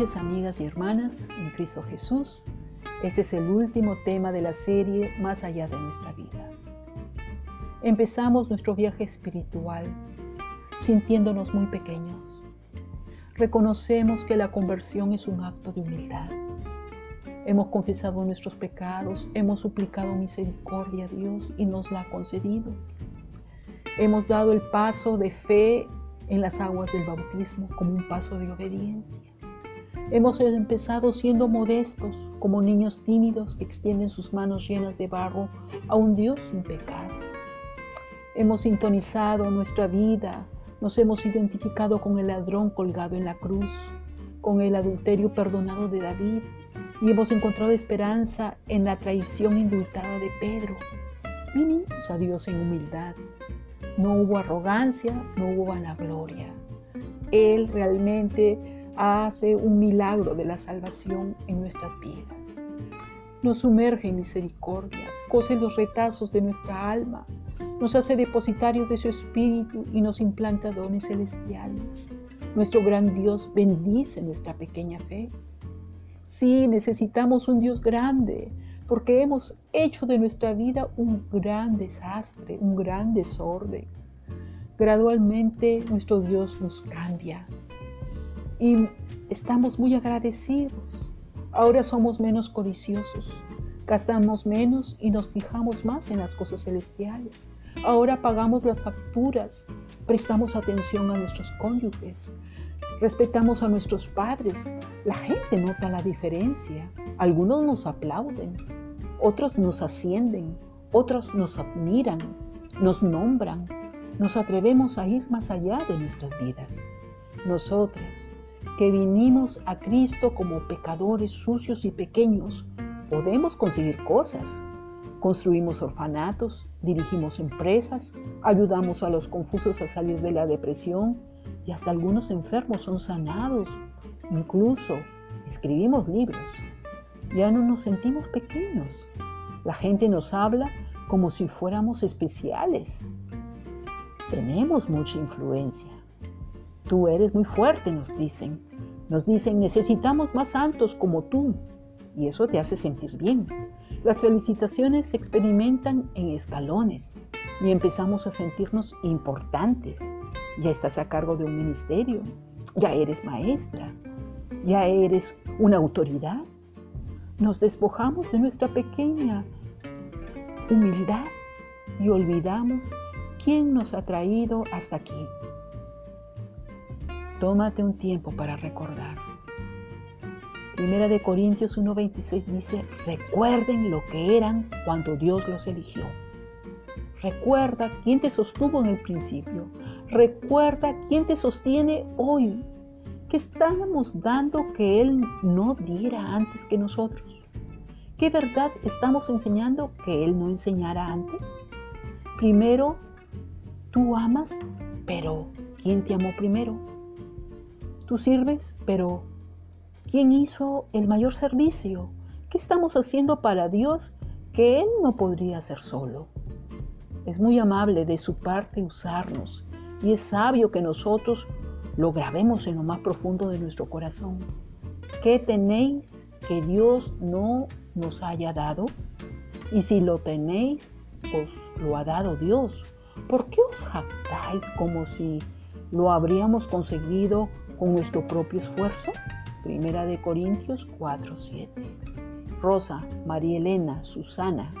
noches amigas y hermanas en Cristo Jesús. Este es el último tema de la serie Más allá de nuestra vida. Empezamos nuestro viaje espiritual sintiéndonos muy pequeños. Reconocemos que la conversión es un acto de humildad. Hemos confesado nuestros pecados, hemos suplicado misericordia a Dios y nos la ha concedido. Hemos dado el paso de fe en las aguas del bautismo como un paso de obediencia. Hemos empezado siendo modestos, como niños tímidos que extienden sus manos llenas de barro a un Dios sin pecado. Hemos sintonizado nuestra vida, nos hemos identificado con el ladrón colgado en la cruz, con el adulterio perdonado de David y hemos encontrado esperanza en la traición indultada de Pedro. Vinimos a Dios en humildad. No hubo arrogancia, no hubo vanagloria. Él realmente hace un milagro de la salvación en nuestras vidas. Nos sumerge en misericordia, cose los retazos de nuestra alma, nos hace depositarios de su espíritu y nos implanta dones celestiales. Nuestro gran Dios bendice nuestra pequeña fe. Sí, necesitamos un Dios grande, porque hemos hecho de nuestra vida un gran desastre, un gran desorden. Gradualmente nuestro Dios nos cambia, y estamos muy agradecidos. Ahora somos menos codiciosos, gastamos menos y nos fijamos más en las cosas celestiales. Ahora pagamos las facturas, prestamos atención a nuestros cónyuges, respetamos a nuestros padres. La gente nota la diferencia. Algunos nos aplauden, otros nos ascienden, otros nos admiran, nos nombran. Nos atrevemos a ir más allá de nuestras vidas. Nosotros, que vinimos a Cristo como pecadores sucios y pequeños, podemos conseguir cosas. Construimos orfanatos, dirigimos empresas, ayudamos a los confusos a salir de la depresión y hasta algunos enfermos son sanados. Incluso escribimos libros. Ya no nos sentimos pequeños. La gente nos habla como si fuéramos especiales. Tenemos mucha influencia. Tú eres muy fuerte, nos dicen. Nos dicen, necesitamos más santos como tú. Y eso te hace sentir bien. Las felicitaciones se experimentan en escalones y empezamos a sentirnos importantes. Ya estás a cargo de un ministerio, ya eres maestra, ya eres una autoridad. Nos despojamos de nuestra pequeña humildad y olvidamos quién nos ha traído hasta aquí. Tómate un tiempo para recordar. Primera de Corintios 1:26 dice, recuerden lo que eran cuando Dios los eligió. Recuerda quién te sostuvo en el principio. Recuerda quién te sostiene hoy. ¿Qué estábamos dando que Él no diera antes que nosotros? ¿Qué verdad estamos enseñando que Él no enseñara antes? Primero, tú amas, pero ¿quién te amó primero? Tú sirves, pero ¿quién hizo el mayor servicio? ¿Qué estamos haciendo para Dios que Él no podría hacer solo? Es muy amable de su parte usarnos y es sabio que nosotros lo grabemos en lo más profundo de nuestro corazón. ¿Qué tenéis que Dios no nos haya dado? Y si lo tenéis, os lo ha dado Dios. ¿Por qué os jactáis como si lo habríamos conseguido con nuestro propio esfuerzo? Primera de Corintios 4:7. Rosa, María Elena, Susana,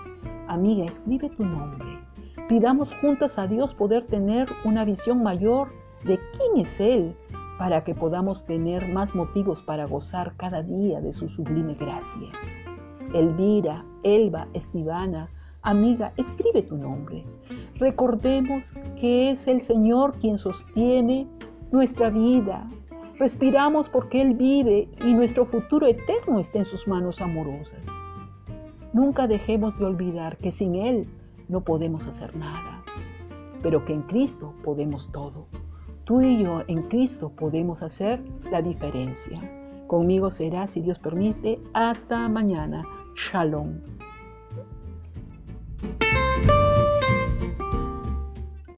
amiga, escribe tu nombre. Pidamos juntas a Dios poder tener una visión mayor de quién es Él para que podamos tener más motivos para gozar cada día de su sublime gracia. Elvira, Elba, Estivana, amiga, escribe tu nombre. Recordemos que es el Señor quien sostiene nuestra vida, Respiramos porque Él vive y nuestro futuro eterno está en sus manos amorosas. Nunca dejemos de olvidar que sin Él no podemos hacer nada, pero que en Cristo podemos todo. Tú y yo en Cristo podemos hacer la diferencia. Conmigo será, si Dios permite, hasta mañana. Shalom.